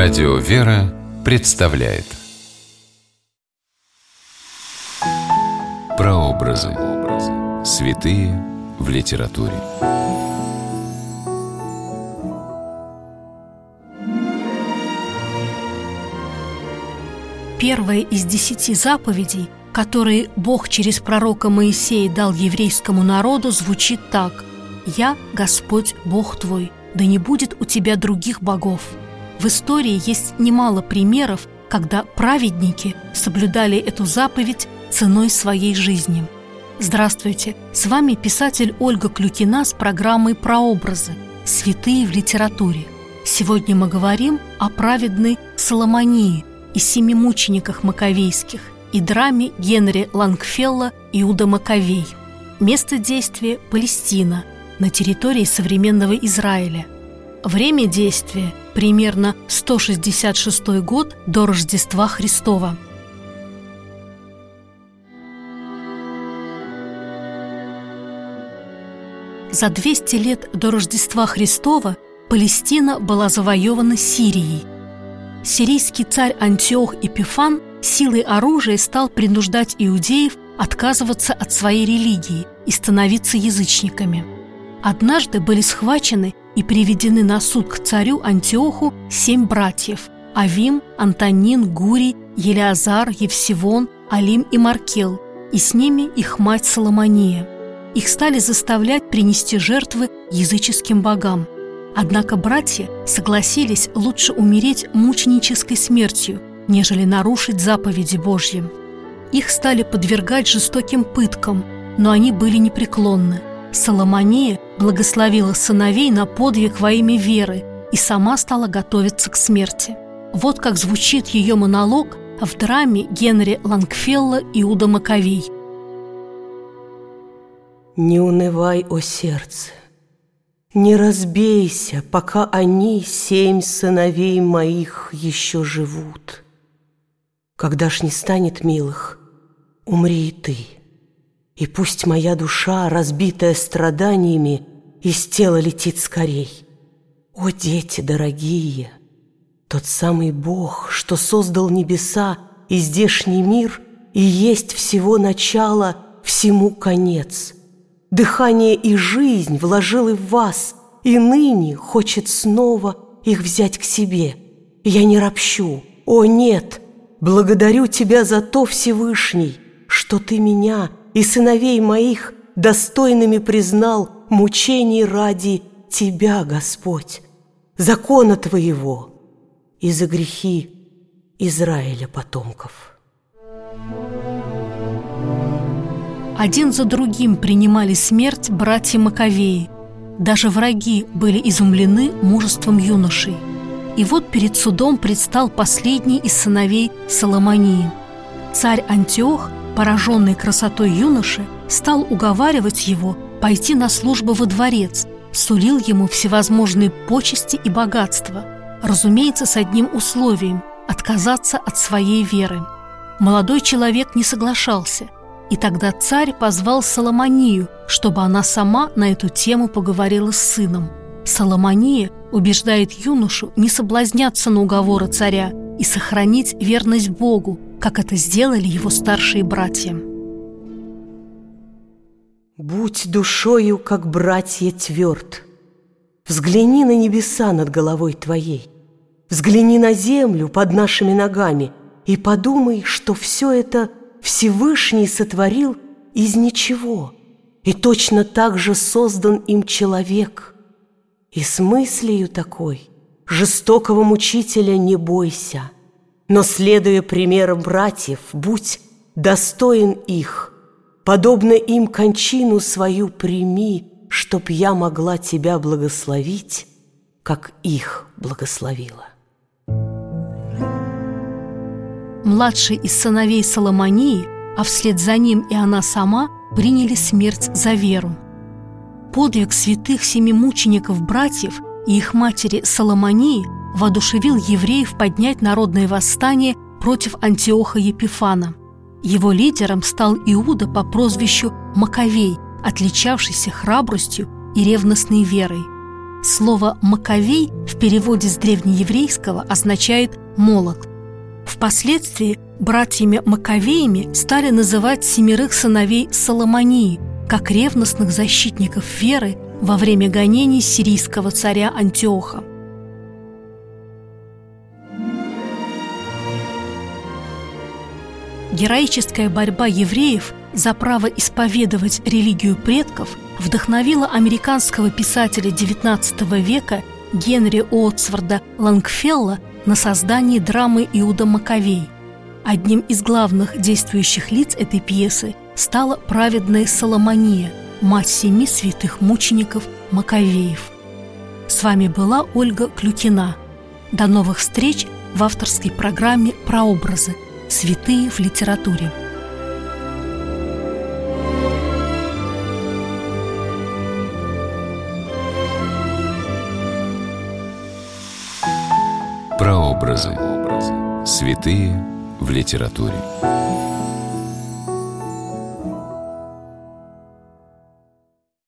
Радио «Вера» представляет Прообразы. Святые в литературе. Первая из десяти заповедей, которые Бог через пророка Моисея дал еврейскому народу, звучит так «Я Господь Бог твой, да не будет у тебя других богов». В истории есть немало примеров, когда праведники соблюдали эту заповедь ценой своей жизни. Здравствуйте! С вами писатель Ольга Клюкина с программой «Прообразы. Святые в литературе». Сегодня мы говорим о праведной Соломонии и семи мучениках маковейских и драме Генри Лангфелла «Иуда Маковей». Место действия – Палестина, на территории современного Израиля. Время действия – примерно 166 год до Рождества Христова. За 200 лет до Рождества Христова Палестина была завоевана Сирией. Сирийский царь Антиох Эпифан силой оружия стал принуждать иудеев отказываться от своей религии и становиться язычниками. Однажды были схвачены и приведены на суд к царю Антиоху семь братьев – Авим, Антонин, Гурий, Елеазар, Евсивон, Алим и Маркел, и с ними их мать Соломония. Их стали заставлять принести жертвы языческим богам. Однако братья согласились лучше умереть мученической смертью, нежели нарушить заповеди Божьи. Их стали подвергать жестоким пыткам, но они были непреклонны. Соломония благословила сыновей на подвиг во имя веры и сама стала готовиться к смерти. Вот как звучит ее монолог в драме Генри Лангфелла «Иуда Маковей». «Не унывай, о сердце, не разбейся, пока они, семь сыновей моих, еще живут. Когда ж не станет милых, умри и ты». И пусть моя душа, разбитая страданиями, из тела летит скорей. О, дети дорогие! Тот самый Бог, что создал небеса и здешний мир, и есть всего начало, всему конец. Дыхание и жизнь вложил и в вас, и ныне хочет снова их взять к себе. Я не ропщу, о нет, благодарю Тебя за то, Всевышний, что Ты меня и сыновей моих достойными признал мучений ради Тебя, Господь, закона Твоего и за грехи Израиля потомков. Один за другим принимали смерть братья Маковеи. Даже враги были изумлены мужеством юношей. И вот перед судом предстал последний из сыновей Соломонии. Царь Антиох пораженный красотой юноши, стал уговаривать его пойти на службу во дворец, сулил ему всевозможные почести и богатства, разумеется, с одним условием – отказаться от своей веры. Молодой человек не соглашался, и тогда царь позвал Соломонию, чтобы она сама на эту тему поговорила с сыном. Соломония убеждает юношу не соблазняться на уговоры царя и сохранить верность Богу, как это сделали его старшие братья. Будь душою, как братья, тверд. Взгляни на небеса над головой твоей. Взгляни на землю под нашими ногами и подумай, что все это Всевышний сотворил из ничего, и точно так же создан им человек. И с мыслью такой жестокого мучителя не бойся – но, следуя примерам братьев, будь достоин их, Подобно им кончину свою прими, Чтоб я могла тебя благословить, Как их благословила. Младший из сыновей Соломонии, а вслед за ним и она сама, приняли смерть за веру. Подвиг святых семи мучеников братьев и их матери Соломонии – воодушевил евреев поднять народное восстание против Антиоха Епифана. Его лидером стал Иуда по прозвищу Маковей, отличавшийся храбростью и ревностной верой. Слово «маковей» в переводе с древнееврейского означает «молот». Впоследствии братьями Маковеями стали называть семерых сыновей Соломонии, как ревностных защитников веры во время гонений сирийского царя Антиоха. Героическая борьба евреев за право исповедовать религию предков вдохновила американского писателя XIX века Генри Уотсворда Лангфелла на создание драмы «Иуда Маковей». Одним из главных действующих лиц этой пьесы стала праведная Соломония, мать семи святых мучеников Маковеев. С вами была Ольга Клюкина. До новых встреч в авторской программе «Прообразы. Святые в литературе». Прообразы. Святые в литературе.